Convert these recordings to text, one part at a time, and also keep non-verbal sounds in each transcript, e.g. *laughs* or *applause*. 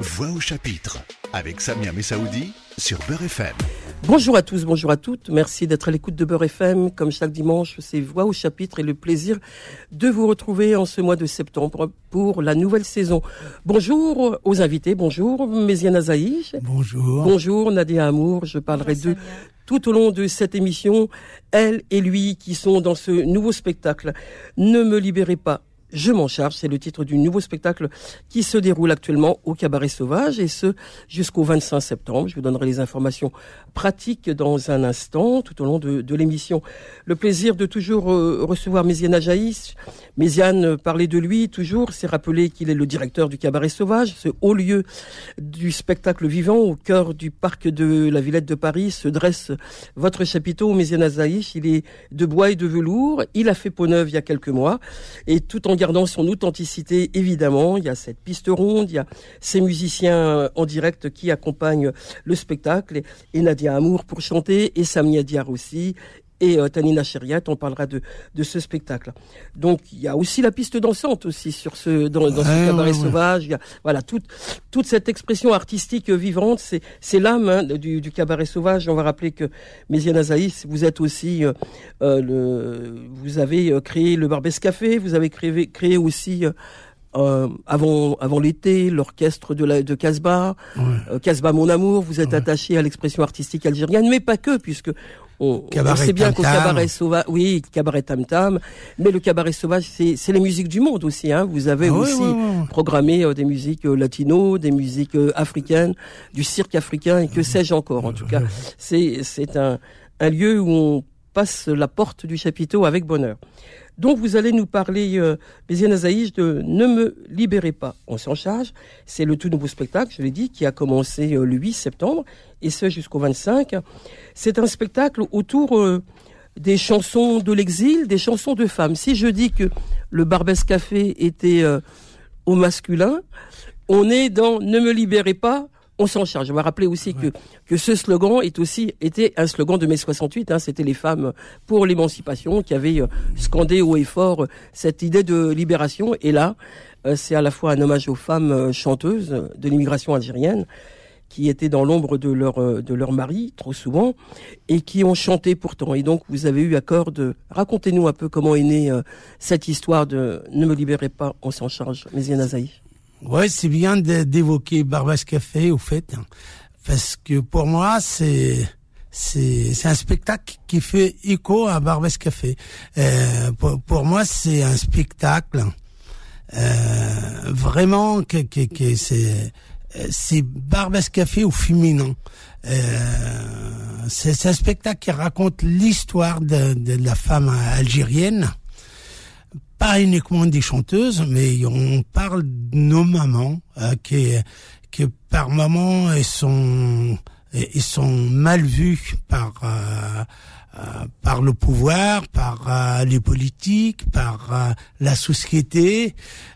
Voix au chapitre avec Samia Messaoudi sur Beurre FM. Bonjour à tous, bonjour à toutes. Merci d'être à l'écoute de Beurre FM. Comme chaque dimanche, c'est Voix au chapitre et le plaisir de vous retrouver en ce mois de septembre pour la nouvelle saison. Bonjour aux invités, bonjour Méziane Zaïch. Bonjour. Bonjour Nadia Amour, je parlerai d'eux tout au long de cette émission. Elle et lui qui sont dans ce nouveau spectacle. Ne me libérez pas je m'en charge, c'est le titre du nouveau spectacle qui se déroule actuellement au Cabaret Sauvage et ce jusqu'au 25 septembre. Je vous donnerai les informations pratiques dans un instant tout au long de, l'émission. Le plaisir de toujours euh, recevoir Méziane Ajaïs. Méziane, parler de lui toujours, c'est rappeler qu'il est le directeur du Cabaret Sauvage, ce haut lieu du spectacle vivant au cœur du parc de la Villette de Paris se dresse votre chapiteau Méziane Ajaïs. Il est de bois et de velours. Il a fait peau neuve il y a quelques mois et tout en gardant son authenticité, évidemment. Il y a cette piste ronde, il y a ces musiciens euh, en direct qui accompagnent le spectacle, et, Nadia Amour pour chanter, et Samia Diar aussi, et euh, Tanina Chériat, on parlera de, de ce spectacle. Donc il y a aussi la piste dansante aussi sur ce dans, dans ce cabaret sauvage. Il y a, voilà toute toute cette expression artistique vivante, c'est c'est l'âme hein, du, du, cabaret sauvage. On va rappeler que Méziane Azaïs, vous êtes aussi euh, euh, le vous avez créé le Barbès Café, vous avez créé créé aussi euh, avant avant l'été, l'orchestre de la de Casbah, ouais. euh, Casbah mon amour, vous êtes ouais. attaché à l'expression artistique algérienne, mais pas que, puisque on, on sait bien qu'au cabaret sauvage, oui, cabaret tam tam, mais le cabaret sauvage, c'est c'est les musiques du monde aussi. Hein. Vous avez ah aussi programmé euh, des musiques euh, latino, des musiques euh, africaines, du cirque africain et que sais-je encore. En tout cas, c'est c'est un un lieu où on passe la porte du chapiteau avec bonheur. Donc vous allez nous parler, euh, Béziane Azaïch, de Ne me libérez pas, on s'en charge. C'est le tout nouveau spectacle, je l'ai dit, qui a commencé euh, le 8 septembre, et ce jusqu'au 25. C'est un spectacle autour euh, des chansons de l'exil, des chansons de femmes. Si je dis que le Barbès Café était euh, au masculin, on est dans Ne me libérez pas on s'en charge. Je vais rappeler aussi ouais. que, que ce slogan est aussi, était un slogan de mai 68. Hein, C'était les femmes pour l'émancipation qui avaient euh, scandé haut et fort euh, cette idée de libération. Et là, euh, c'est à la fois un hommage aux femmes chanteuses de l'immigration algérienne qui étaient dans l'ombre de leur de leur mari trop souvent et qui ont chanté pourtant. Et donc vous avez eu accord de racontez-nous un peu comment est née cette histoire de ne me libérez pas, on s'en charge, Méziane Azaï. Ouais, c'est bien d'évoquer Barbas Café, au fait, parce que pour moi, c'est c'est un spectacle qui fait écho à Barbas Café. Euh, pour, pour, moi, c'est un spectacle euh, vraiment que, que, que c'est c'est Barbas Café au féminin. Euh, c'est un spectacle qui raconte l'histoire de, de la femme algérienne pas uniquement des chanteuses, mais on parle de nos mamans euh, qui, qui par moments elles sont ils sont mal vues par euh, euh, par le pouvoir, par euh, les politiques, par euh, la société.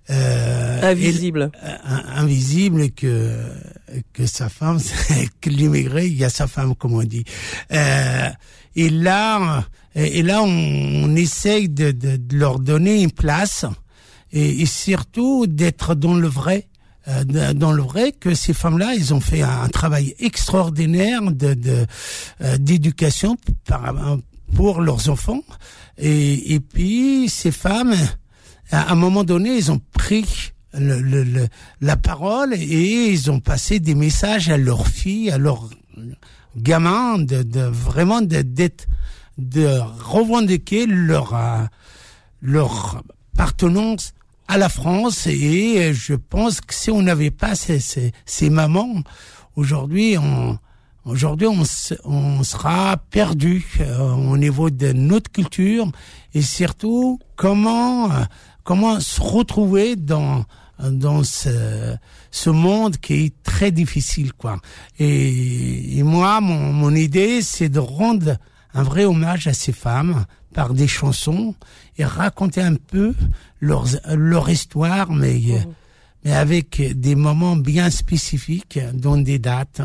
invisible. invisible que que sa femme, *laughs* que l'immigré, il y a sa femme, comme on dit. et là, et, là, on, on essaye de, de, de, leur donner une place et, et surtout d'être dans le vrai euh, dans le vrai que ces femmes-là, ils ont fait un, travail extraordinaire de d'éducation euh, pour leurs enfants. Et, et puis ces femmes, à un moment donné, ils ont pris le, le, la parole et ils ont passé des messages à leurs filles, à leurs gamins, de, de vraiment d'être de revendiquer leur euh, leur appartenance à la France. Et je pense que si on n'avait pas ces, ces, ces mamans, aujourd'hui on aujourd'hui on, on sera perdu euh, au niveau de notre culture. Et surtout comment comment se retrouver dans dans ce, ce monde qui est très difficile quoi. Et, et moi mon, mon idée c'est de rendre un vrai hommage à ces femmes par des chansons et raconter un peu leur, leur histoire, mais, mmh. mais avec des moments bien spécifiques, dont des dates.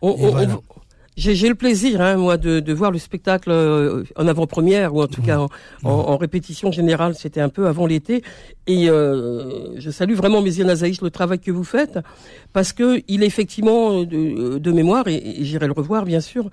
On, on, voilà. J'ai le plaisir, hein, moi, de, de, voir le spectacle euh, en avant-première, ou en tout cas en, en, répétition générale, c'était un peu avant l'été. Et euh, je salue vraiment, Méziane Azaïch, le travail que vous faites, parce que il est effectivement de, de mémoire, et, j'irai le revoir, bien sûr,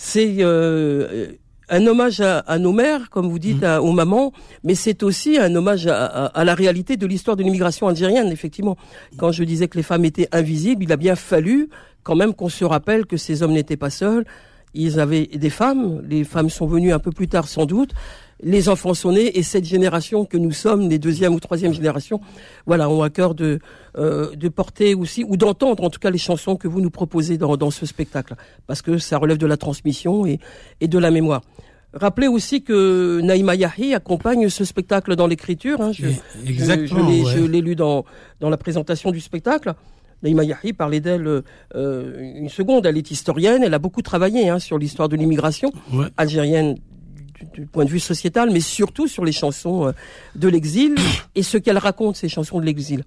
c'est euh, un hommage à, à, nos mères, comme vous dites, mmh. aux mamans, mais c'est aussi un hommage à, à, la réalité de l'histoire de l'immigration algérienne, effectivement. Quand je disais que les femmes étaient invisibles, il a bien fallu quand même qu'on se rappelle que ces hommes n'étaient pas seuls. Ils avaient des femmes. Les femmes sont venues un peu plus tard sans doute. Les enfants sont nés et cette génération que nous sommes, les deuxième ou troisième génération, voilà, ont à cœur de euh, de porter aussi ou d'entendre en tout cas les chansons que vous nous proposez dans, dans ce spectacle, parce que ça relève de la transmission et, et de la mémoire. Rappelez aussi que Naïma Yahi accompagne ce spectacle dans l'écriture. Hein. Je, Exactement. Je, l'ai lu dans, dans la présentation du spectacle. Naïma Yahi parlait d'elle euh, une seconde. Elle est historienne. Elle a beaucoup travaillé hein, sur l'histoire de l'immigration algérienne du, point de vue sociétal, mais surtout sur les chansons euh, de l'exil *coughs* et ce qu'elle raconte, ces chansons de l'exil.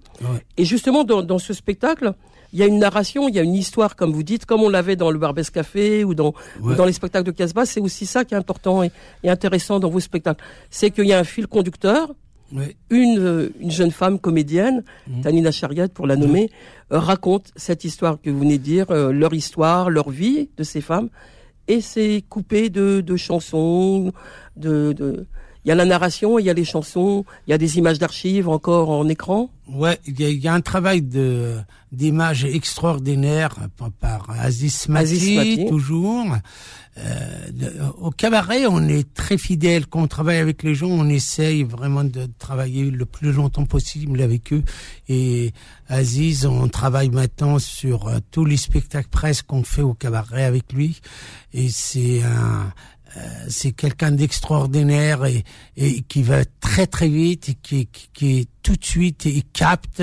Et justement, dans, dans, ce spectacle, il y a une narration, il y a une histoire, comme vous dites, comme on l'avait dans le Barbès Café ou dans, dans les spectacles de Casbah. C'est aussi ça qui est important et, et intéressant dans vos spectacles. C'est qu'il y a un fil conducteur une, euh, une, jeune femme comédienne, mmh. Tanina Chariat pour la nommer, euh, raconte cette histoire que vous venez de dire, euh, leur histoire, leur vie de ces femmes, et c'est coupé de, chansons, de, il y a la narration, il y a les chansons, il y a des images d'archives encore en écran. Ouais, il y, a un travail de d'images extraordinaires par, Aziz Mati, toujours. Euh, au cabaret, on est très fidèle. Quand on travaille avec les gens, on essaye vraiment de travailler le plus longtemps possible avec eux. Et Aziz, on travaille maintenant sur euh, tous les spectacles presque qu'on fait au cabaret avec lui. Et c'est un c'est quelqu'un d'extraordinaire et, et, qui va très très vite et qui, qui, qui tout de suite il capte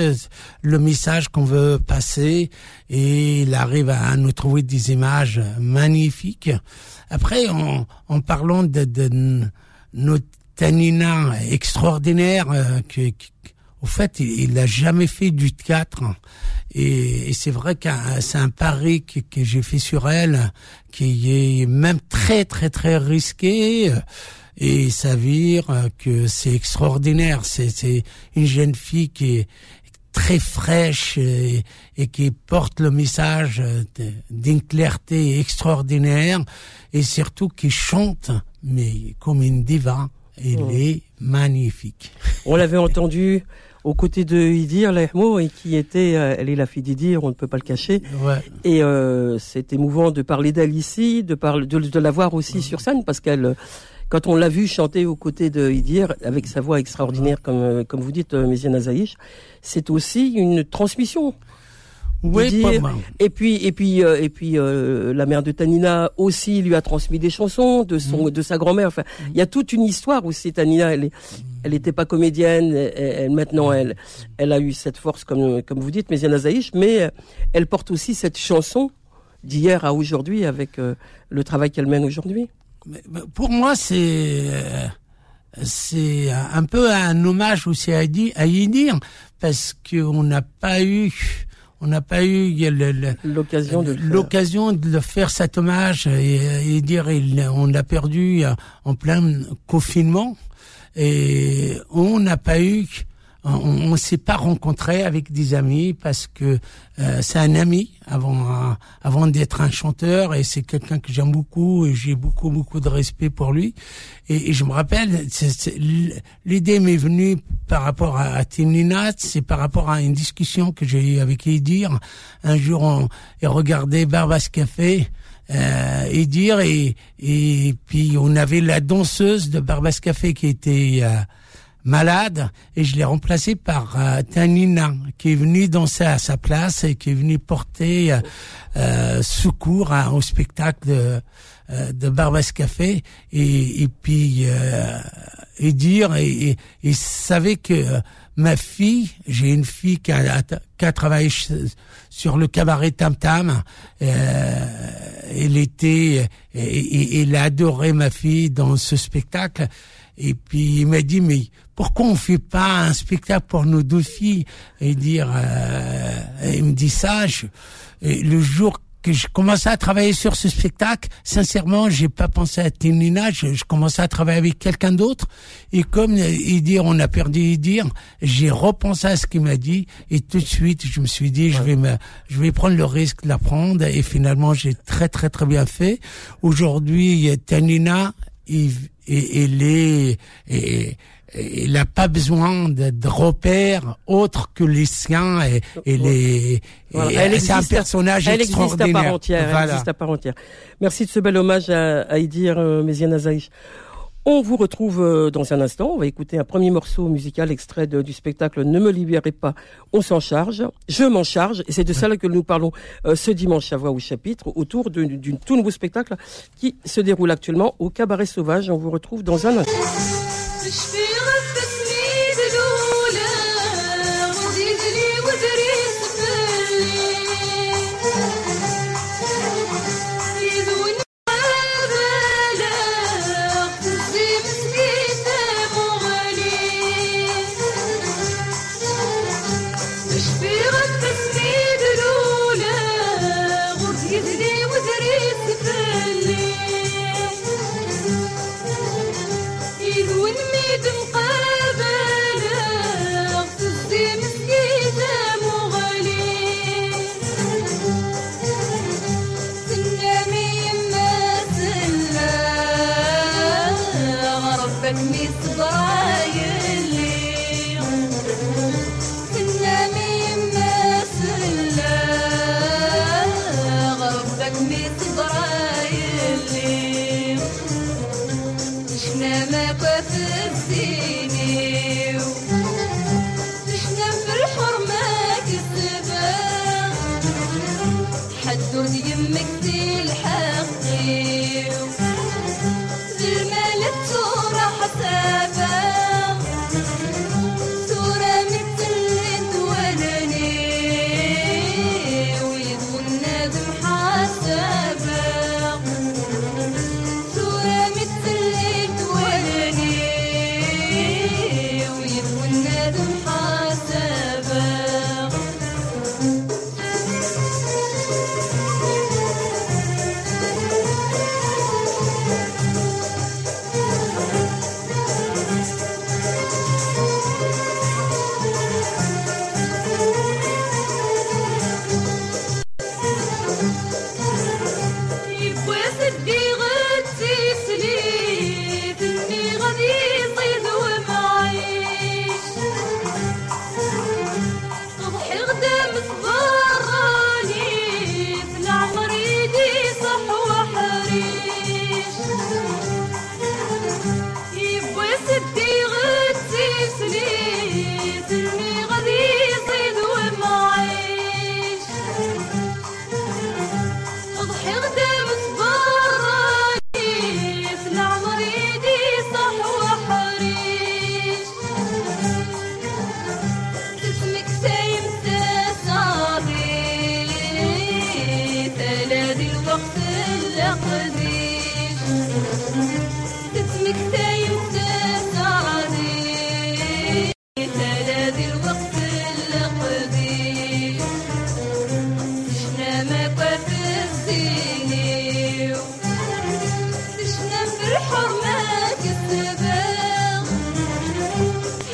le message qu'on veut passer et il arrive à nous trouver des images magnifiques. Après, en, en parlant de, de notre Tanina extraordinaire euh, au fait, il n'a jamais fait du théâtre. Et, c'est vrai que c'est un pari que, que j'ai fait sur elle, qui est même très, très, très risqué. Et ça vire que c'est extraordinaire. C'est une jeune fille qui est très fraîche et, qui porte le message d'une clarté extraordinaire et surtout qui chante, mais comme une diva. Elle oh. est magnifique. On l'avait entendu aux côtés de Idir et qui était, euh, elle est la fille d'Idir, on ne peut pas le cacher. Ouais. Et euh, c'est émouvant de parler d'elle ici, de, parler, de, de la voir aussi sur scène parce qu'elle, quand on l'a vue chanter aux côtés de Idir avec sa voix extraordinaire comme euh, comme vous dites, Méziane Azaïch, c'est aussi une transmission. Oui, et puis et puis euh, et puis euh, la mère de Tanina aussi lui a transmis des chansons de son mm. de sa grand-mère. Enfin, il y a toute une histoire aussi. Tanina, elle est, elle n'était pas comédienne. Elle, maintenant, elle elle a eu cette force comme comme vous dites, Méziane Azaïch, mais elle porte aussi cette chanson d'hier à aujourd'hui avec euh, le travail qu'elle mène aujourd'hui. Pour moi, c'est c'est un peu un hommage aussi à, à y dire parce qu'on n'a pas eu on n'a pas eu l'occasion de l'occasion de faire cet hommage et, dire on l'a perdu en plein confinement. Et on n'a pas eu on, ne s'est pas rencontré avec des amis parce que euh, c'est un ami avant avant d'être un chanteur et c'est quelqu'un que j'aime beaucoup et j'ai beaucoup beaucoup de respect pour lui. Et, je me rappelle l'idée m'est venue par rapport à, à c'est par rapport à une discussion que j'ai eue avec Edir. Un jour on et regardé Barbas Café euh, et et et puis on avait la danseuse de Barbas Café qui était euh, malade et je l'ai remplacé par euh, Tanina qui est venu danser à sa place et qui est venu porter euh, euh secours au spectacle de, euh, de Barbas Café et, et puis et dire et, et, savait que ma fille, j'ai une fille qui a, qui a travaillé sur le cabaret Tam Tam. elle était, et, elle a ma fille dans ce spectacle. Et puis il m'a dit mais pourquoi on fait pas un spectacle pour nos deux filles? Et dire euh, il me dit ça et le jour que je commençais à travailler sur ce spectacle, sincèrement, j'ai pas pensé à Ténina, je, je commençais à travailler avec quelqu'un d'autre. Et comme il dit, on a perdu dire, j'ai repensé à ce qu'il m'a dit et tout de suite, je me suis dit, je vais me, je vais prendre le risque de l'apprendre et finalement, j'ai très très très bien fait. Aujourd'hui, Ténina, il, il est, et, il n'a pas besoin de, de, repères autres que les siens et, et les. c'est un personnage elle extraordinaire. Existe à part entière, voilà. Elle existe à part entière. Merci de ce bel hommage à, à Idir euh, Méziane. On vous retrouve euh, dans un instant. On va écouter un premier morceau musical extrait de, du spectacle Ne me libérez pas, on s'en charge. Je m'en charge. Et c'est de ça que nous parlons euh, ce dimanche à Voix au chapitre autour d'un tout nouveau spectacle qui se déroule actuellement au Cabaret Sauvage. On vous retrouve dans un instant.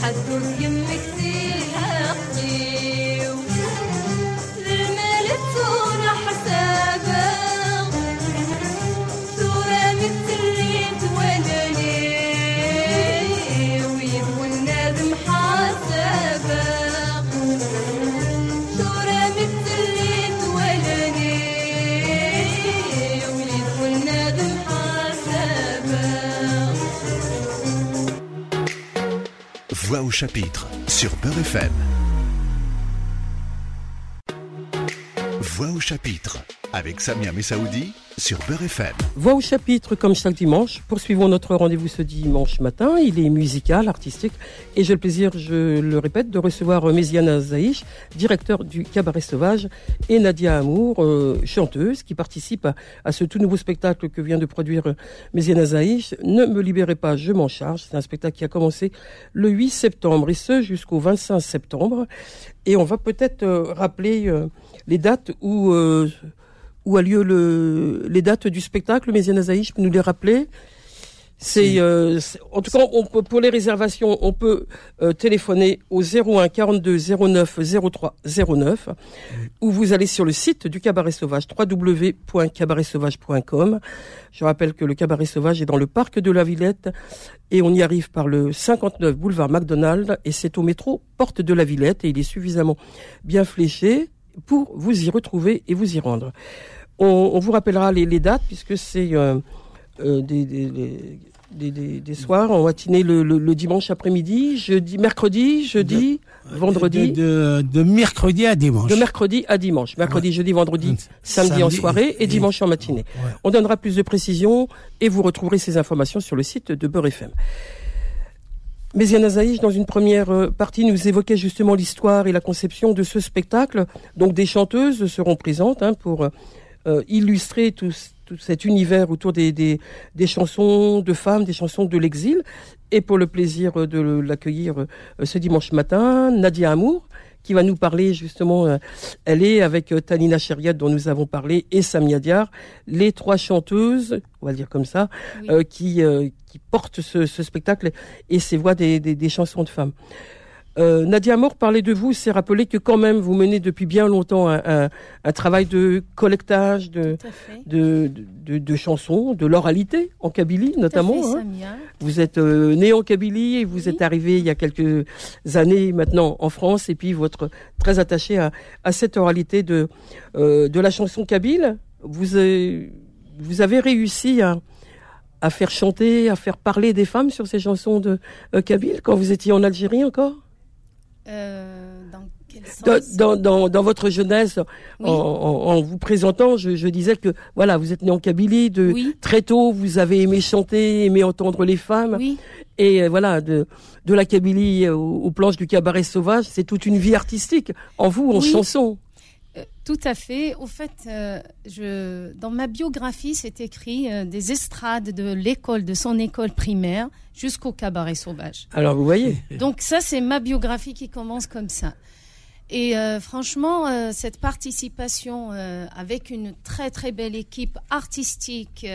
Hast du's gemerkt? Voix au chapitre sur Beurre FM. Voix au chapitre avec Samia Messaoudi sur Beurre FM. Voix au chapitre comme chaque dimanche. Poursuivons notre rendez-vous ce dimanche matin. Il est musical, artistique et j'ai le plaisir, je le répète, de recevoir Méziana Zaïch, directeur du Cabaret Sauvage et Nadia Amour, euh, chanteuse qui participe à, ce tout nouveau spectacle que vient de produire Méziana Zaïch. Ne me libérez pas, je m'en charge. C'est un spectacle qui a commencé le 8 septembre et ce jusqu'au 25 septembre. Et on va peut-être euh, rappeler euh, les dates où où a lieu le, les dates du spectacle, Méziane Azaï, je peux nous les rappeler c'est euh, c'est- en tout cas on peut, pour les réservations, on peut euh, téléphoner au 01 42 09 03 09 ou vous allez sur le site du Cabaret Sauvage www.cabaretsauvage.com. Je rappelle que le Cabaret Sauvage est dans le parc de la Villette et on y arrive par le 59 boulevard McDonald et c'est au métro Porte de la Villette et il est suffisamment bien fléché pour vous y retrouver et vous y rendre. On, on vous rappellera les, les dates puisque c'est euh, euh, des, des, des, soirs en matinée le, le, le dimanche après-midi, jeudi, mercredi, jeudi, vendredi, de, De, de, de mercredi à dimanche. mercredi à dimanche, mercredi, jeudi, vendredi, samedi, en soirée et, dimanche en matinée. Ouais. On donnera plus de précisions et vous retrouverez ces informations sur le site de Beurre FM. Mais Yana Zaïch, dans une première euh, partie, nous évoquait justement l'histoire et la conception de ce spectacle. Donc des chanteuses seront présentes hein, pour euh, euh, illustrer tout, tout cet univers autour des, des, des chansons de femmes, des chansons de l'exil. Et pour le plaisir euh, de l'accueillir euh, ce dimanche matin, Nadia Amour, qui va nous parler justement, euh, elle est avec euh, Tanina Chériat dont nous avons parlé et Samia Diar, les trois chanteuses, on va le dire comme ça, Oui. euh, qui, euh, qui portent ce, ce spectacle et ces voix des, des, des chansons de femmes. Euh, Nadia Amour parlait de vous, c'est rappeler que quand même vous menez depuis bien longtemps un, un, un travail de collectage de, de, de, de chansons, de l'oralité en Kabylie notamment. Tout à fait, hein. Vous êtes euh, né en Kabylie et vous Oui. êtes arrivé il y a quelques années maintenant en France et puis votre très attaché à, à cette oralité de euh, de la chanson kabyle. Vous avez, vous avez réussi à à faire chanter, à faire parler des femmes sur ces chansons de euh, kabyle quand vous étiez en Algérie encore? Euh, dans quel dans, sens dans, dans, dans votre jeunesse, Oui. en, en, en vous présentant, je, je disais que voilà, vous êtes né en Kabylie, de Oui. très tôt, vous avez aimé chanter, aimé entendre les femmes. Oui, Et euh, voilà, de, de la Kabylie aux, aux planches du cabaret sauvage, c'est toute une vie artistique en vous, en chanson. Tout à fait. Au fait, euh, je, dans ma biographie, c'est écrit euh, des estrades de l'école, de son école primaire jusqu'au cabaret sauvage. Alors vous voyez, Donc ça, c'est ma biographie qui commence comme ça. Et euh, franchement, euh, cette participation euh, avec une très très belle équipe artistique,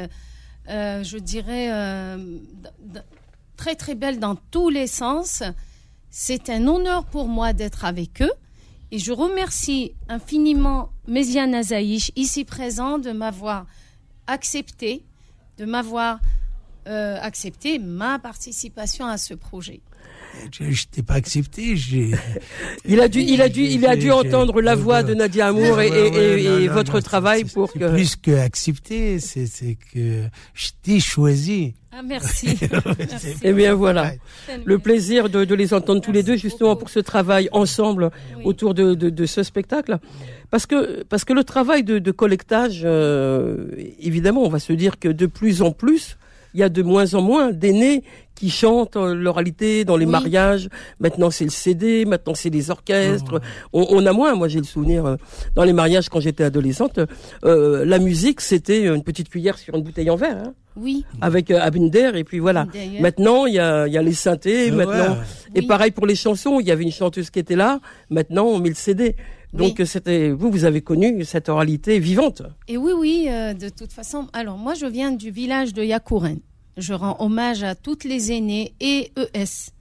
je dirais très très belle dans tous les sens, c'est un honneur pour moi d'être avec eux. Et je remercie infiniment Méziane Azaïch, ici présent, de m'avoir accepté, de m'avoir euh, accepté ma participation à ce projet. Je, je t'ai pas accepté. J'ai. *laughs* il a dû, il a dû, il a dû entendre la j'ai- voix de Nadia Amour et, et- Ouais, ouais, et- non, et non, votre non, travail c'est- pour c'est que. Plus que accepter, c'est c'est que je t'ai choisi. Ah, merci. *laughs* Merci. Eh bien voilà, le plaisir de, de les entendre tous les deux justement beaucoup. pour ce travail ensemble Oui. autour de, de, de ce spectacle. Parce que, parce que le travail de, de collectage, euh, évidemment, on va se dire que de plus en plus, il y a de moins en moins d'aînés qui chantent euh, l'oralité dans les Oui. mariages. Maintenant, c'est le CD, maintenant, c'est les orchestres. Ouais. On, on a moins. Moi, j'ai le souvenir euh, dans les mariages quand j'étais adolescente, euh, la musique, c'était une petite cuillère sur une bouteille en verre, hein, Oui. avec euh, Abinder, et puis voilà. D'ailleurs, Maintenant, il y a, il y a les synthés. Ouais, maintenant, ouais. et Oui. pareil pour les chansons, il y avait une chanteuse qui était là. Maintenant, on met le CD. Donc Oui. c'était vous, vous avez connu cette oralité vivante. Et oui, oui, euh, de toute façon. Alors, moi, je viens du village de Yakouren. Je rends hommage à toutes les aînées et ES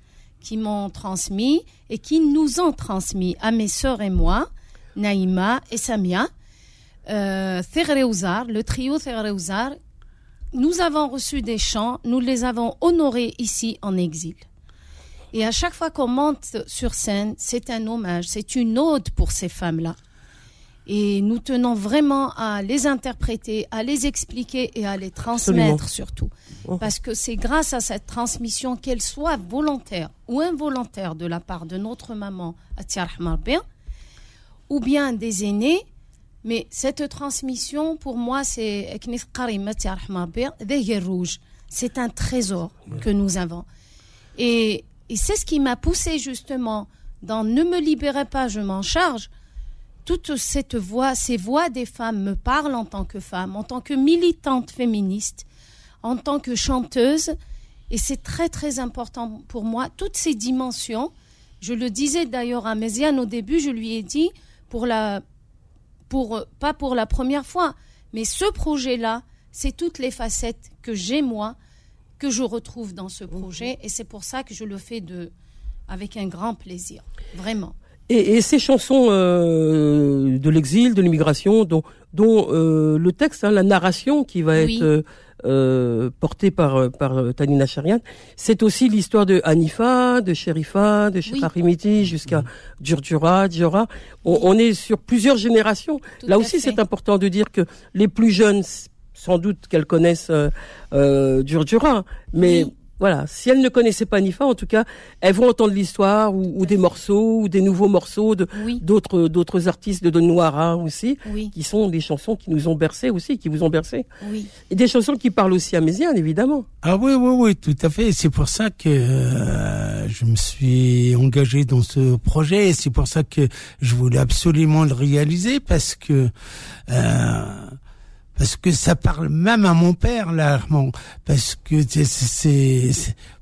qui m'ont transmis et qui nous ont transmis à mes sœurs et moi, Naïma et Samia, euh, le trio Thérèouzar. Nous avons reçu des chants, nous les avons honorés ici en exil. Et à chaque fois qu'on monte sur scène, c'est un hommage, c'est une ode pour ces femmes-là. Et nous tenons vraiment à les interpréter, à les expliquer et à les transmettre surtout. Oh. Parce que c'est grâce à cette transmission, qu'elle soit volontaire ou involontaire de la part de notre maman, ou bien des aînés, mais cette transmission, pour moi, c'est. C'est un trésor que nous avons. Et, et c'est ce qui m'a poussé justement dans Ne me libérez pas, je m'en charge. Toute cette voix, ces voix des femmes me parlent en tant que femme, en tant que militante féministe, en tant que chanteuse. Et c'est très très important pour moi, toutes ces dimensions. Je le disais d'ailleurs à Méziane au début, je lui ai dit, pour la, pour, pas pour la première fois, Mais ce projet-là, c'est toutes les facettes que j'ai moi, que je retrouve dans ce projet, et c'est pour ça que je le fais de, avec un grand plaisir, vraiment. Et, ces chansons euh, de l'exil, de l'immigration, dont, dont euh, le texte, hein, la narration qui va être euh, portée par par Tanina Charian, c'est aussi l'histoire de Hanifa, de Sherifa, de Sheikh jusqu'à Djurdjura, Djura. On, est sur plusieurs générations. Là aussi, c'est important de dire que les plus jeunes, sans doute qu'elles connaissent euh, Djurdjura, mais voilà, si elles ne connaissaient pas Nifa, en tout cas, elles vont entendre l'histoire ou, des morceaux ou des nouveaux morceaux de d'autres d'autres artistes de Don Noira aussi, qui sont des chansons qui nous ont bercés aussi, qui vous ont bercé. Et des chansons qui parlent aussi à Méziane, évidemment. Ah oui, oui, oui, tout à fait. C'est pour ça que euh, je me suis engagé dans ce projet. Et c'est pour ça que je voulais absolument le réaliser parce que. Euh, parce que ça parle même à mon père là, parce que c'est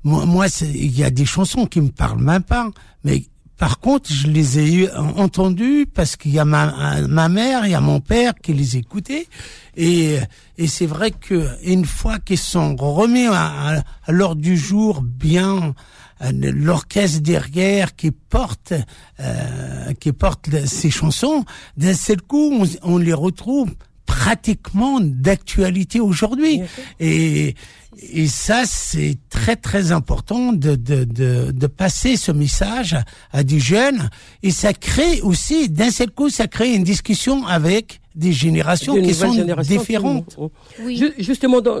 moi, il y a des chansons qui me parlent même pas, mais par contre, je les ai entendues parce qu'il y a ma, ma mère, il y a mon père qui les écoutait. Et, et c'est vrai que une fois qu'ils sont remis à, l'ordre du jour, bien l'orchestre derrière qui porte euh, qui porte ces chansons, d'un seul coup, on, on les retrouve pratiquement d'actualité aujourd'hui. Et, et ça, c'est très très important de, de, de, de, passer ce message à des jeunes. Et ça crée aussi, d'un seul coup, ça crée une discussion avec des générations qui sont différentes. Oui. Justement, dans,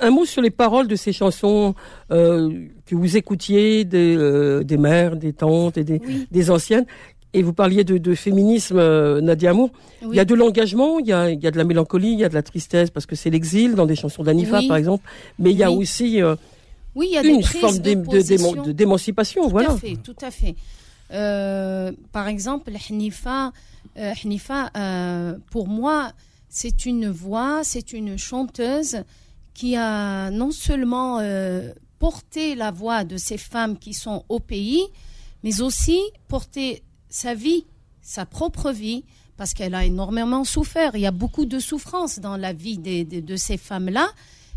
un, mot sur les paroles de ces chansons euh, que vous écoutiez des, euh, des mères, des tantes et des, des anciennes. Et vous parliez de, de féminisme, euh, Nadia Amour. Il y a de l'engagement, il y a, il y a de la mélancolie, il y a de la tristesse, parce que c'est l'exil dans des chansons d'Anifa, par exemple. Mais il y a aussi euh, oui, il y a une forme d'émancipation. Tout voilà. à fait, tout à fait. Euh, par exemple, euh, pour moi, c'est une voix, c'est une chanteuse qui a non seulement porté la voix de ces femmes qui sont au pays, mais aussi porté sa vie, sa propre vie, parce qu'elle a énormément souffert. Il y a beaucoup de souffrance dans la vie de, ces femmes-là.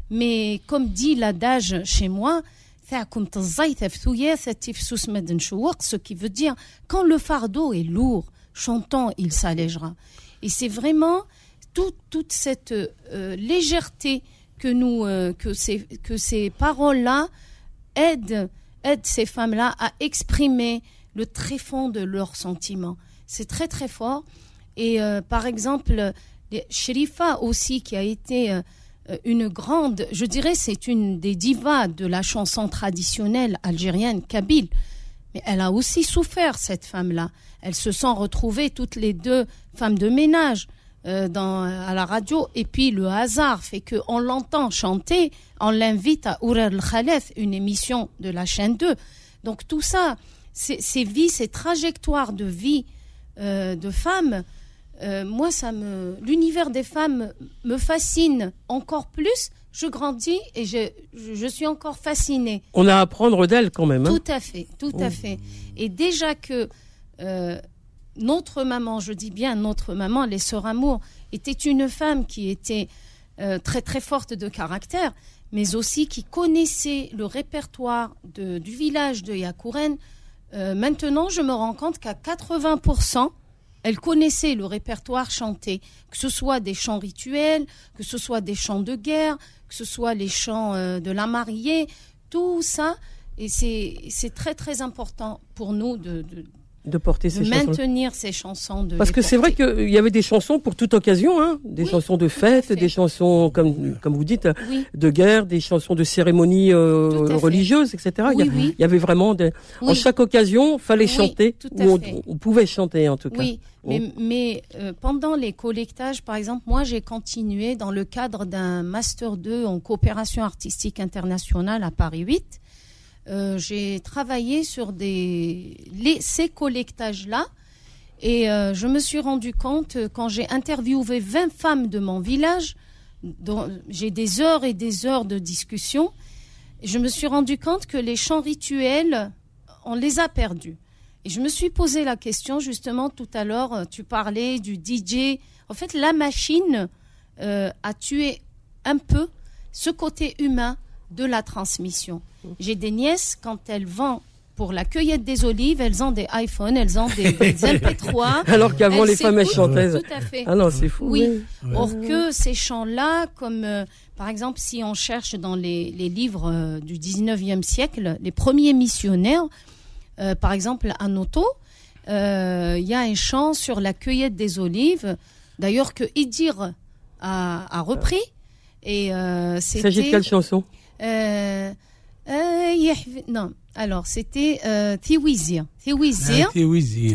Mais comme dit l'adage chez moi, ce qui veut dire quand le fardeau est lourd, chantant, il s'allégera. Et c'est vraiment toute cette euh, légèreté que nous, euh, que ces, que ces paroles-là aident, aident ces femmes-là à exprimer le tréfonds de leurs sentiments. C'est très très fort. Et euh, par exemple, Sherifa aussi, qui a été euh, une grande, je dirais, c'est une des divas de la chanson traditionnelle algérienne, kabyle. Mais elle a aussi souffert, cette femme-là. Elles se sont retrouvées toutes les deux femmes de ménage euh, à la radio. Et puis le hasard fait qu'on l'entend chanter, on l'invite à Ourer al-Khalef, une émission de la chaîne 2. Donc tout ça, ces, vies, ces trajectoires de vie euh, de femmes, euh, moi, ça me, l'univers des femmes me fascine encore plus. Je grandis et je, je, suis encore fascinée. On a à apprendre d'elles quand même. Hein. tout à fait, tout à oh. fait. Et déjà que euh, notre maman, je dis bien notre maman, les sœurs Amour, était une femme qui était très très forte de caractère, mais aussi qui connaissait le répertoire de, du village de Yakouren euh, maintenant, je me rends compte qu'à 80%, elle connaissait le répertoire chanté, que ce soit des chants rituels, que ce soit des chants de guerre, que ce soit les chants euh, de la mariée, tout ça. Et c'est très très important pour nous de porter ces maintenir ces chansons. De Parce que c'est vrai qu'il y avait des chansons pour toute occasion, hein, des chansons de fête, des chansons comme comme vous dites de guerre, des chansons de cérémonies euh, religieuses, etc. il, y avait vraiment des... en chaque occasion, fallait chanter ou on, pouvait chanter en tout cas. Oui, mais, mais euh, pendant les collectages, par exemple, moi j'ai continué dans le cadre d'un master 2 en coopération artistique internationale à Paris 8 euh, j'ai travaillé sur ces collectages-là. Et euh, je me suis rendu compte, euh, quand j'ai interviewé 20 femmes de mon village, dont j'ai des heures et des heures de discussion, je me suis rendu compte que les chants rituels, on les a perdus. Et je me suis posé la question, justement, tout à l'heure, tu parlais du DJ. En fait, la machine a tué un peu ce côté humain de la transmission. J'ai des nièces, quand elles vont pour la cueillette des olives, elles ont des iPhones, elles ont des, des *laughs* MP3. Alors qu'avant, les femmes, elles chantaient. Tout à fait. Ah non, c'est fou. Oui. Or que ces chants-là, comme euh, par exemple si on cherche dans les, les livres euh, du 19e siècle, les premiers missionnaires, euh, par exemple à Noto, il y a un chant sur la cueillette des olives, d'ailleurs que Idir a, a repris. Et Il s'agit de quelle chanson? Non, alors c'était euh, Tiwizir. Tiwizir.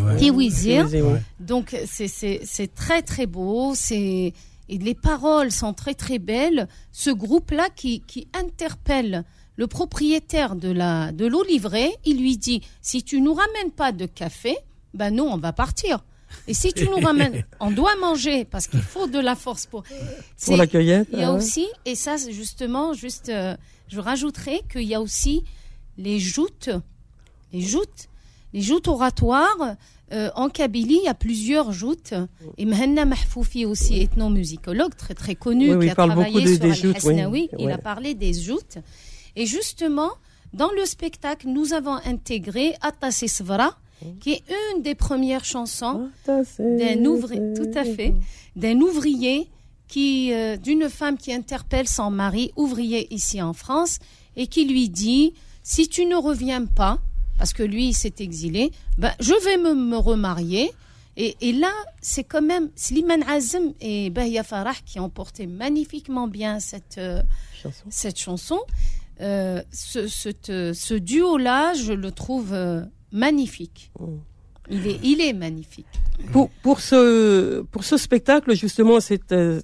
Ah, Tiwizi, ouais. Donc c'est- c'est c'est très très beau, c'est et les paroles sont très très belles. Ce groupe-là qui, qui interpelle le propriétaire de la de l'eau livrée, il lui dit si tu nous ramènes pas de café, ben nous on va partir. Et si tu nous ramènes, *laughs* on doit manger parce qu'il faut de la force pour. Pour la cueillette. il y a ouais. aussi, et ça c'est justement, juste, euh, je rajouterais qu'il y a aussi les joutes, les joutes, les joutes oratoires. Euh, en Kabylie, il y a plusieurs joutes. Et Mhenna Mahfoufi aussi, ethnomusicologue très très connu, Oui, qui a travaillé de- sur oui. il a parlé des joutes. Et justement, dans le spectacle, nous avons intégré Atassi Svara, qui est une des premières chansons d'un ouvrier, tout à fait, d'un ouvrier qui, euh, d'une femme qui interpelle son mari, ouvrier ici en France, et qui lui dit si tu ne reviens pas, parce que lui il s'est exilé, ben je vais me, me remarier. Et, et là, c'est quand même Slimane Azem et Bahia Farah qui ont porté magnifiquement bien cette euh, Chanson. cette chanson. Euh, ce, ce duo-là, je le trouve magnifique. Mm. Il est, il est magnifique. Pour, pour, ce, pour ce spectacle, justement, c'est euh,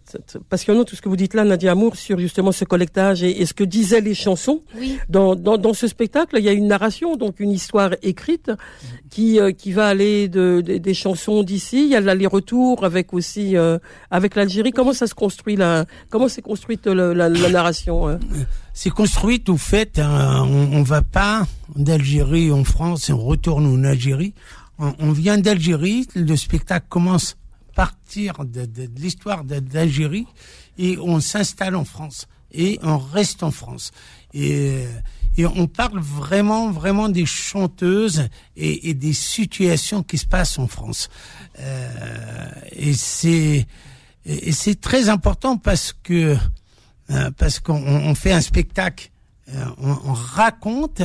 passionnant tout ce que vous dites là, Nadia Amour, sur justement ce collectage et, et ce que disaient les chansons. Oui. Dans, dans, dans ce spectacle, il y a une narration, donc une histoire écrite qui, euh, qui va aller de, de- des chansons d'ici. Il y a l'aller-retour avec aussi euh, avec l'Algérie. Comment ça se construit là Comment s'est construite le- la, la narration hein C'est construit au fait, hein, on, on va pas d'Algérie en France et on retourne en Algérie. On, vient d'Algérie, le spectacle commence à partir de, l'histoire d'Algérie et on s'installe en France et on reste en France. Et, on parle vraiment, vraiment des chanteuses et, des situations qui se passent en France. Euh, et c'est et c'est très important parce que euh, parce qu'on on- on fait un spectacle, euh, on, on raconte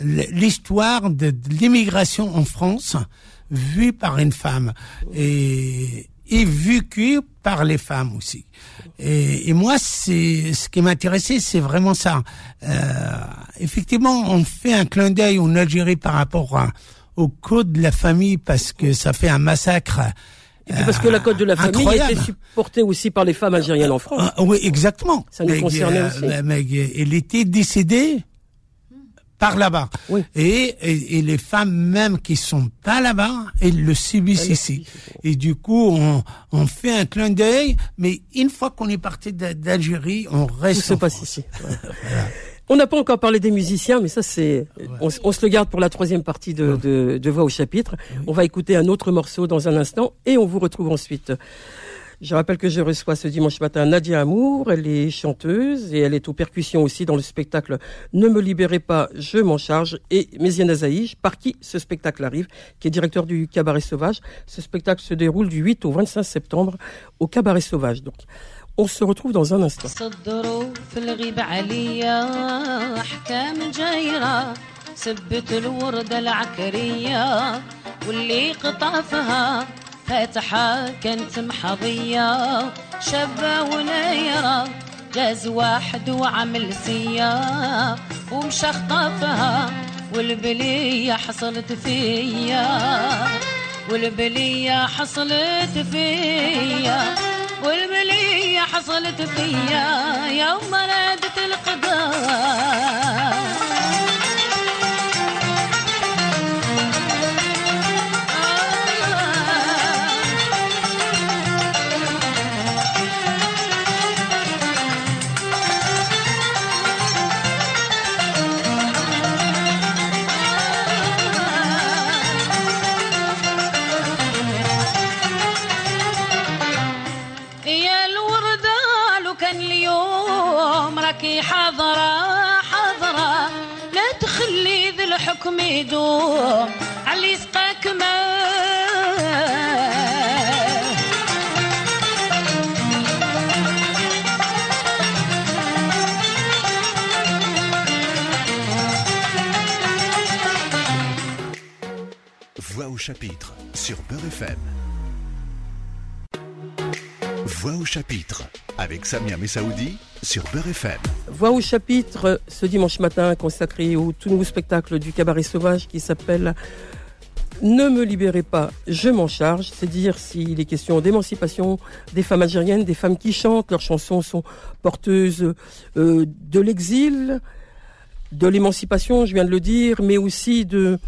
l'histoire de, de l'immigration en France vue par une femme et, et vécue par les femmes aussi. Et, et moi, c'est ce qui m'intéressait, c'est vraiment ça. Euh, effectivement, on fait un clin d'œil en Algérie par rapport à- au code de la famille parce que ça fait un massacre. Et puis parce que la code de la famille Incroyable. était supportée aussi par les femmes algériennes en France. Ah, oui, exactement. Ça nous Mais, concernait euh, aussi. mais- mais, euh, elle était décédée par là-bas. Oui. Et, et, et les femmes même qui sont pas là-bas, elles le subissent Elles ici. Et du coup, on, on fait un clin d'œil, mais une fois qu'on est parti d'A- d'Algérie, on Tout reste se en passe ici. *laughs* Ouais. On n'a pas encore parlé des musiciens, mais ça c'est, on, on se le garde pour la troisième partie de, de, de Voix au chapitre. On va écouter un autre morceau dans un instant et on vous retrouve ensuite. Je rappelle que je reçois ce dimanche matin Nadia Amour. Elle est chanteuse et elle est aux percussions aussi dans le spectacle Ne me libérez pas, je m'en charge. Et Méziane Azaïj, par qui ce spectacle arrive, qui est directeur du Cabaret Sauvage. Ce spectacle se déroule du 8 au 25 septembre au Cabaret Sauvage. Donc, on se retrouve dans un instant. صدروا في الغيب عليا احكام جايره سبت الوردة العكرية واللي قطافها فاتحة كانت محظية شابة ونيرة جاز واحد وعمل سيا ومشى خطافها والبلية حصلت فيا. والبلية حصلت فيا والبلية حصلت فيا. يوم نادت القضاء. ذا الحكم يدوم علي يسقاك ما Voix au chapitre sur Beurre FM. Voix au chapitre avec Samia Messaoudi sur Beurre FM. Voix au chapitre ce dimanche matin consacré au tout nouveau spectacle du cabaret sauvage qui s'appelle Ne me libérez pas, je m'en charge. C'est dire s'il est question d'émancipation des femmes algériennes, des femmes qui chantent, leurs chansons sont porteuses euh, de l'exil, de l'émancipation, je viens de le dire, mais aussi de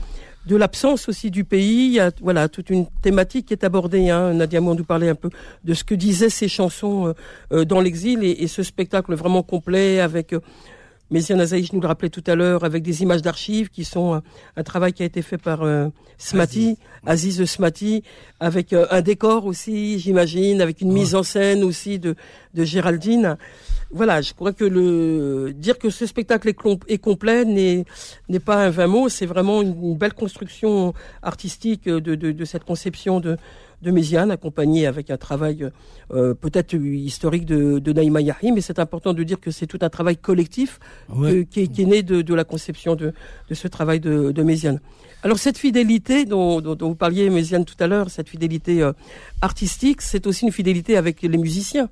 de l'absence aussi du pays. Il y a voilà toute une thématique qui est abordée. Hein. Nadia nous parlait un peu de ce que disaient ces chansons euh, euh, dans l'exil et, et, ce spectacle vraiment complet avec euh, Méziane Azaï, nous le rappelais tout à l'heure, avec des images d'archives qui sont un travail qui a été fait par euh, Smati, Aziz, Smati, avec un décor aussi, j'imagine, avec une Ouais. mise en scène aussi de, de Géraldine. Voilà, je crois que le dire que ce spectacle est, com- est complet n'est n'est pas un vain mot, c'est vraiment une, une belle construction artistique de, de, de cette conception de, de Méziane, accompagnée avec un travail euh, peut-être historique de, de Naïma Yahi, mais c'est important de dire que c'est tout un travail collectif Ouais. euh, qui, est, qui est né de, de la conception de, de ce travail de, de Méziane. Alors cette fidélité dont, dont, dont vous parliez, Méziane, tout à l'heure, cette fidélité euh, artistique, c'est aussi une fidélité avec les musiciens.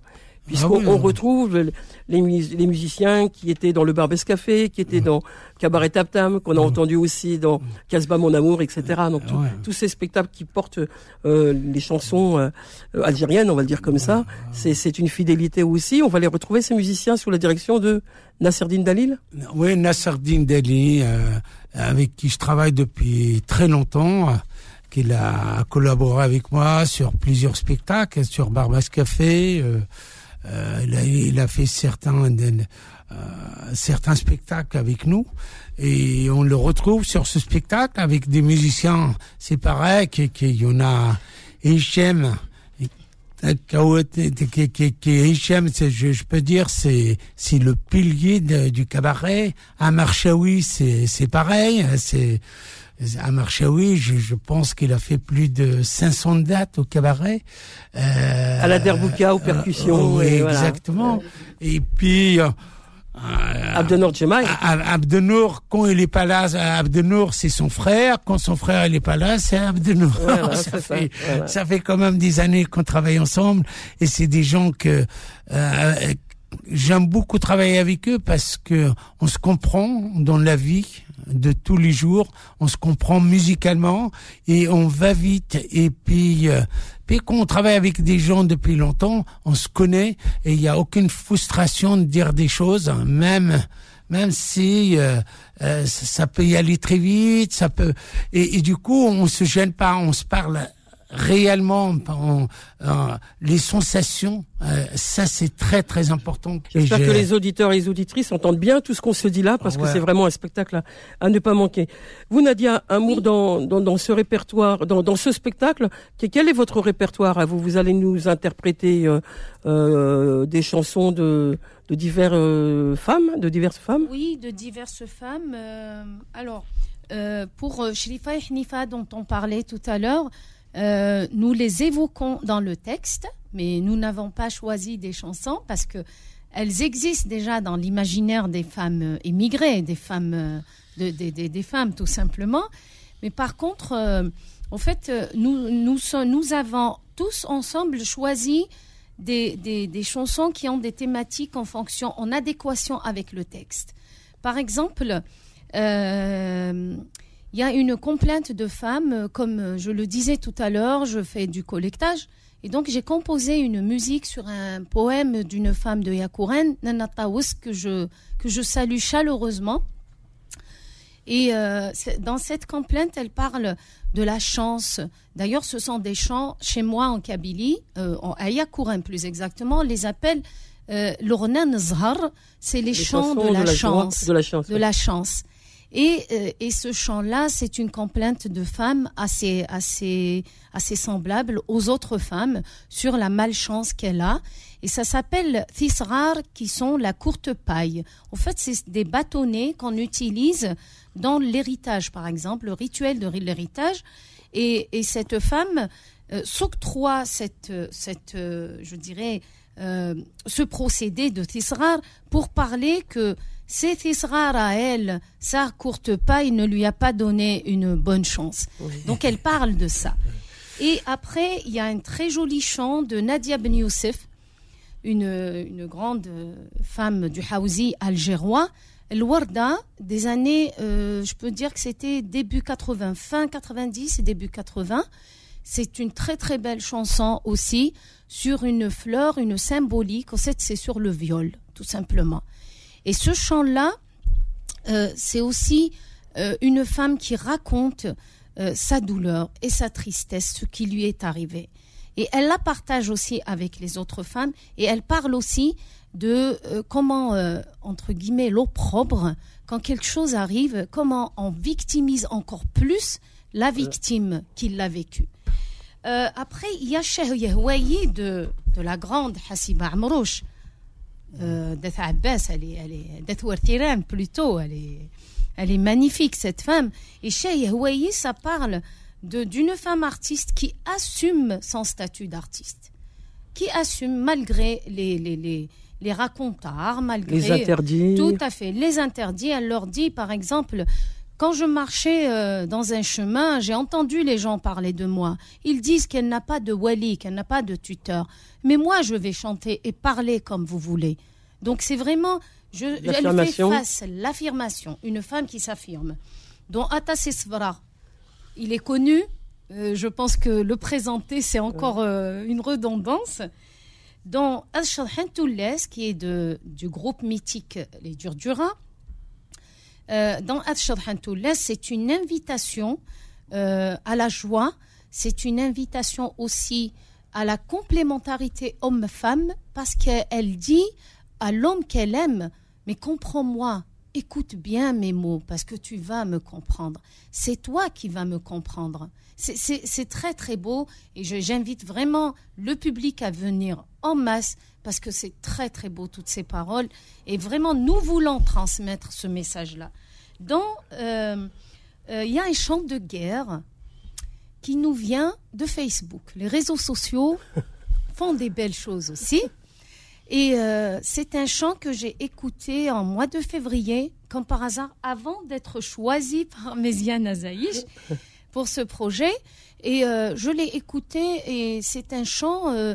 Puisqu'on oui. retrouve le- les, mus- les musiciens qui étaient dans le Barbès Café, qui étaient dans Cabaret Tap Tam, qu'on a entendu aussi dans Casbah Mon Amour, etc. Donc tout- Ouais. tous ces spectacles qui portent euh, les chansons euh, euh, algériennes, on va le dire comme ça, c'est une fidélité aussi. On va les retrouver, ces musiciens, sous la direction de Nasserdine Dalil? Oui, Nasserdine Deli, euh, avec qui je travaille depuis très longtemps, euh, qu'il a collaboré avec moi sur plusieurs spectacles, sur Barbas Café. Euh, il, a, il a fait certains, euh, certains spectacles avec nous. Et on le retrouve sur ce spectacle avec des musiciens. C'est pareil qu'il y en a Hichem, Hichem, je, je peux dire, c'est c'est le pilier du cabaret. À Marchaoui, c'est c'est pareil. C'est à Marchaoui, je, je pense qu'il a fait plus de 500 dates au cabaret. Euh, À la Derbouka, aux percussions, oui, et voilà. exactement. Et puis. euh, euh, Abdenor Djemaï. Abdenour, quand il est pas là, Abdenour, c'est son frère. Quand son frère il est pas là, c'est Abdenour. Voilà, *laughs* ça, ça, fait, voilà. ça fait quand même des années qu'on travaille ensemble, et c'est des gens que euh, j'aime beaucoup travailler avec eux parce que on se comprend dans la vie de tous les jours, on se comprend musicalement et on va vite. Et puis, euh, puis quand on travaille avec des gens depuis longtemps, on se connaît et il n'y a aucune frustration de dire des choses, hein, même même si euh, euh, ça, peut y aller très vite, ça peut et, et du coup on se gêne pas, on se parle réellement, on- euh, les sensations, euh, ça c'est très très important. J'espère je- que les auditeurs et les auditrices entendent bien tout ce qu'on se dit là, parce que c'est vraiment un spectacle à, à ne pas manquer. Vous, Nadia, amour dans, dans, dans ce répertoire, dans, dans ce spectacle, que- quel est votre répertoire à vous? Vous allez nous interpréter euh, euh, des chansons de, de divers euh, femmes, de diverses femmes? Oui, de diverses femmes. euh, alors, euh, pour Shrifa et Hnifa, dont on parlait tout à l'heure, euh, nous les évoquons dans le texte, mais nous n'avons pas choisi des chansons parce que elles existent déjà dans l'imaginaire des femmes euh, émigrées, des femmes, euh, de- des- femmes tout simplement. Mais par contre, en fait, nous, avons tous ensemble choisi des, chansons qui ont des thématiques en fonction, en adéquation avec le texte. Par exemple, il y a une complainte de femmes, euh, comme je le disais tout à l'heure, je fais du collectage. Et donc, j'ai composé une musique sur un poème d'une femme de Yakouren, Nana Taous, que je, que je salue chaleureusement. Et euh, dans cette complainte, elle parle de la chance. D'ailleurs, ce sont des chants chez moi en Kabylie, euh, en à Yakouren plus exactement, on les appelle euh, l'Ornan Zhar, c'est les, chants de la, joie, chance de la chance. de la chance. Et, euh, et ce chant-là, c'est une complainte de femmes assez, assez, assez semblable aux autres femmes sur la malchance qu'elle a. Et ça s'appelle thisrar, qui sont la courte paille. En fait, c'est des bâtonnets qu'on utilise dans l'héritage, par exemple, le rituel de l'héritage. Et, et cette femme euh, s'octroie cette, cette euh, je dirais, ce procédé de thisrar pour parler que à elle, sa courte paille ne lui a pas donné une bonne chance. Donc elle parle de ça. Et après, il y a un très joli chant de Nadia Ben Youssef, une, une grande femme du Hausi algérois, El Warda, des années, euh, je peux dire que c'était début 80, fin 90 et début 80. C'est une très très belle chanson aussi sur une fleur, une symbolique. En fait, c'est sur le viol, tout simplement. Et ce chant-là, euh, c'est aussi euh, une femme qui raconte euh, sa douleur et sa tristesse, ce qui lui est arrivé. Et elle la partage aussi avec les autres femmes et elle parle aussi de comment, entre guillemets, l'opprobre, quand quelque chose arrive, comment on victimise encore plus la victime qui l'a vécu. Euh, après, il y a Cheikh de, de la grande Hassiba Amrouche. Euh, Death Abbas, elle est, elle est, Death Wartiran plutôt, elle est, elle est magnifique cette femme. Et Yahwayi, ça parle d'une femme artiste qui assume son statut d'artiste, qui assume malgré les, les, les, les racontards, malgré Les interdits. tout à fait. Les interdits, elle leur dit, par exemple, quand je marchais euh, dans un chemin, j'ai entendu les gens parler de moi. Ils disent qu'elle n'a pas de wali, qu'elle n'a pas de tuteur. Mais moi, je vais chanter et parler comme vous voulez. Donc c'est vraiment, je, elle fait face, l'affirmation, une femme qui s'affirme. Dont Atta Sisvara, il est connu. euh, je pense que le présenter, c'est encore euh, une redondance. Dans Hantoules, qui est de, du groupe mythique Les Durdura, euh, dans Hantoules, c'est une invitation euh, à la joie, c'est une invitation aussi à la complémentarité homme-femme, parce qu'elle dit à l'homme qu'elle aime, mais comprends-moi, écoute bien mes mots, parce que tu vas me comprendre. C'est toi qui vas me comprendre. C'est- très très beau et j'invite vraiment le public à venir en masse parce que c'est très très beau toutes ces paroles et vraiment nous voulons transmettre ce message-là. Dans euh, euh, il y a un chant de guerre qui nous vient de Facebook. Les réseaux sociaux *laughs* font des belles choses aussi. Et euh, c'est un chant que j'ai écouté en mois de février, comme par hasard, avant d'être choisi *laughs* par Méziane Azaïch *laughs* pour ce projet. Et euh, je l'ai écouté et c'est un chant euh,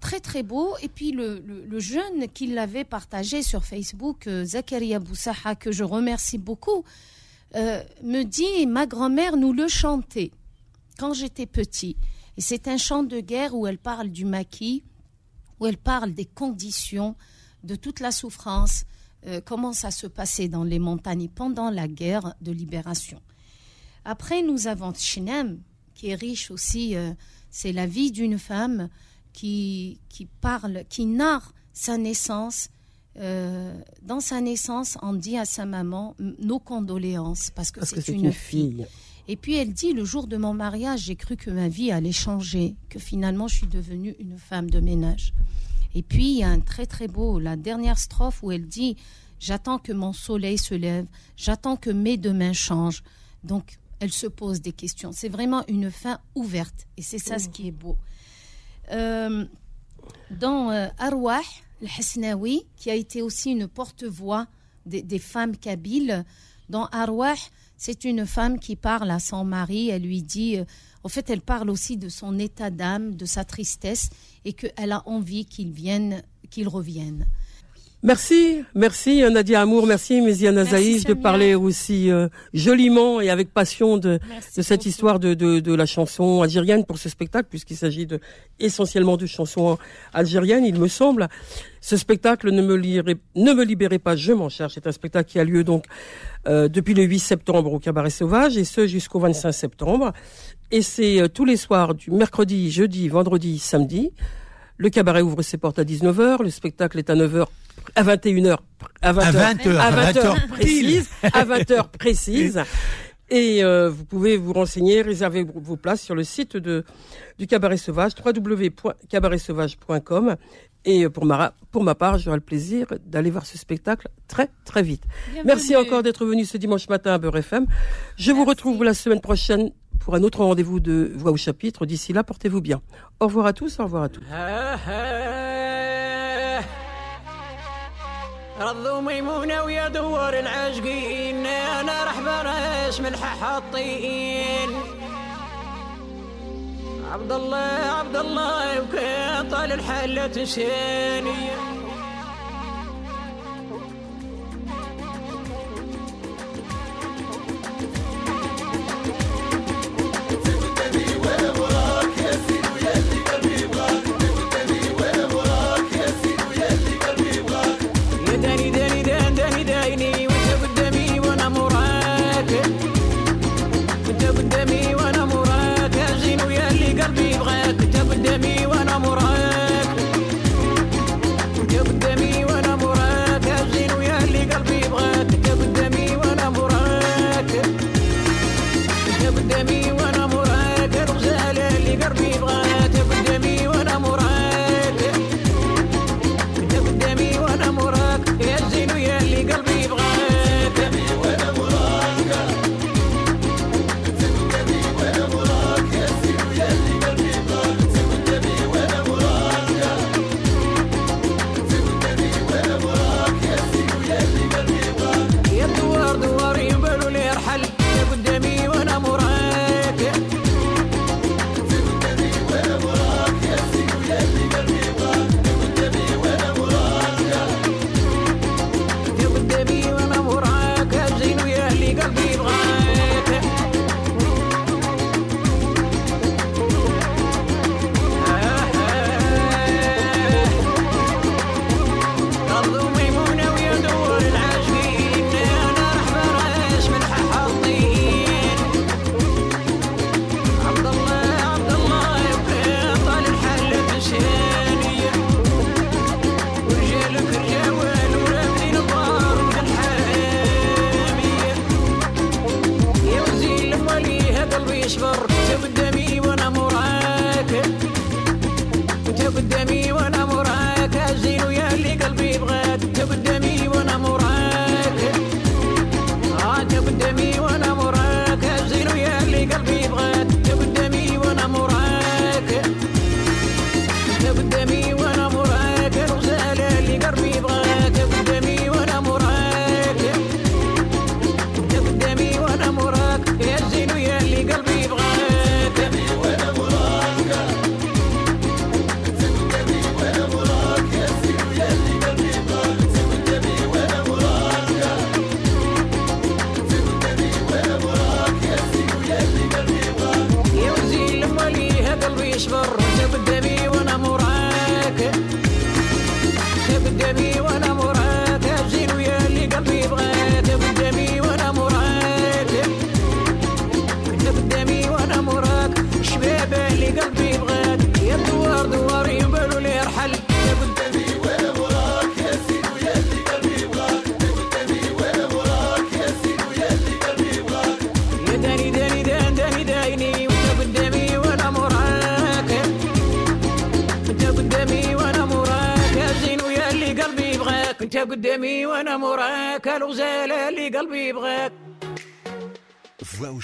très très beau. Et puis le, jeune qui l'avait partagé sur Facebook, euh, Zakaria Boussaha, que je remercie beaucoup, euh, me dit ma grand-mère nous le chantait quand j'étais petit. Et c'est un chant de guerre où elle parle du maquis, où elle parle des conditions, de toute la souffrance, euh, comment ça se passait dans les montagnes pendant la guerre de libération. Après, nous avons Shinem, qui est riche aussi. c'est la vie d'une femme qui, qui parle, qui narre sa naissance. Euh, dans sa naissance, on dit à sa maman nos condoléances parce que c'est une, une fille. Et puis elle dit le jour de mon mariage, j'ai cru que ma vie allait changer, que finalement je suis devenue une femme de ménage. Et puis il y a un très très beau, la dernière strophe où elle dit J'attends que mon soleil se lève, j'attends que mes demain changent. Donc elle se pose des questions. C'est vraiment une fin ouverte et c'est ça ce qui est beau. Euh, dans euh, Arwah, le Hasnaoui, qui a été aussi une porte-voix des, femmes kabyles, dans Arwah, c'est une femme qui parle à son mari, elle lui dit, euh, en fait, elle parle aussi de son état d'âme, de sa tristesse, et qu'elle a envie qu'il vienne, qu'il revienne. Merci, merci euh, Nadia Amour, merci Méziane Azaïch de parler aussi euh, joliment et avec passion de, de cette beaucoup. histoire de, de, de la chanson algérienne pour ce spectacle, puisqu'il s'agit de, essentiellement de chansons algériennes, il me semble. Ce spectacle ne me, lirai- ne me libérez pas, je m'en cherche. C'est un spectacle qui a lieu donc euh, depuis le 8 septembre au Cabaret Sauvage et ce jusqu'au 25 septembre. Et c'est euh, tous les soirs du mercredi, jeudi, vendredi, samedi. Le cabaret ouvre ses portes à 19h, le spectacle est à 9h à 21h à 20h à précise à 20h précise *laughs* et euh, vous pouvez vous renseigner réserver vos places sur le site de du cabaret sauvage www.cabaretsauvage.com et euh, pour ma, pour ma part, j'aurai le plaisir d'aller voir ce spectacle très, très vite. Merci encore d'être venu ce dimanche matin à Beurre FM. Je vous retrouve la semaine prochaine pour un autre rendez-vous de Voix au chapitre. D'ici là, portez-vous bien. Au revoir à tous, au revoir à tous. *laughs* رضوا ميمونة ويا دوار العاشقين أنا رح راش ملحة حاطين. عبد الله عبد الله وكان طال الحلة تشاني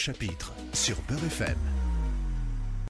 chapitre sur Beurre FM.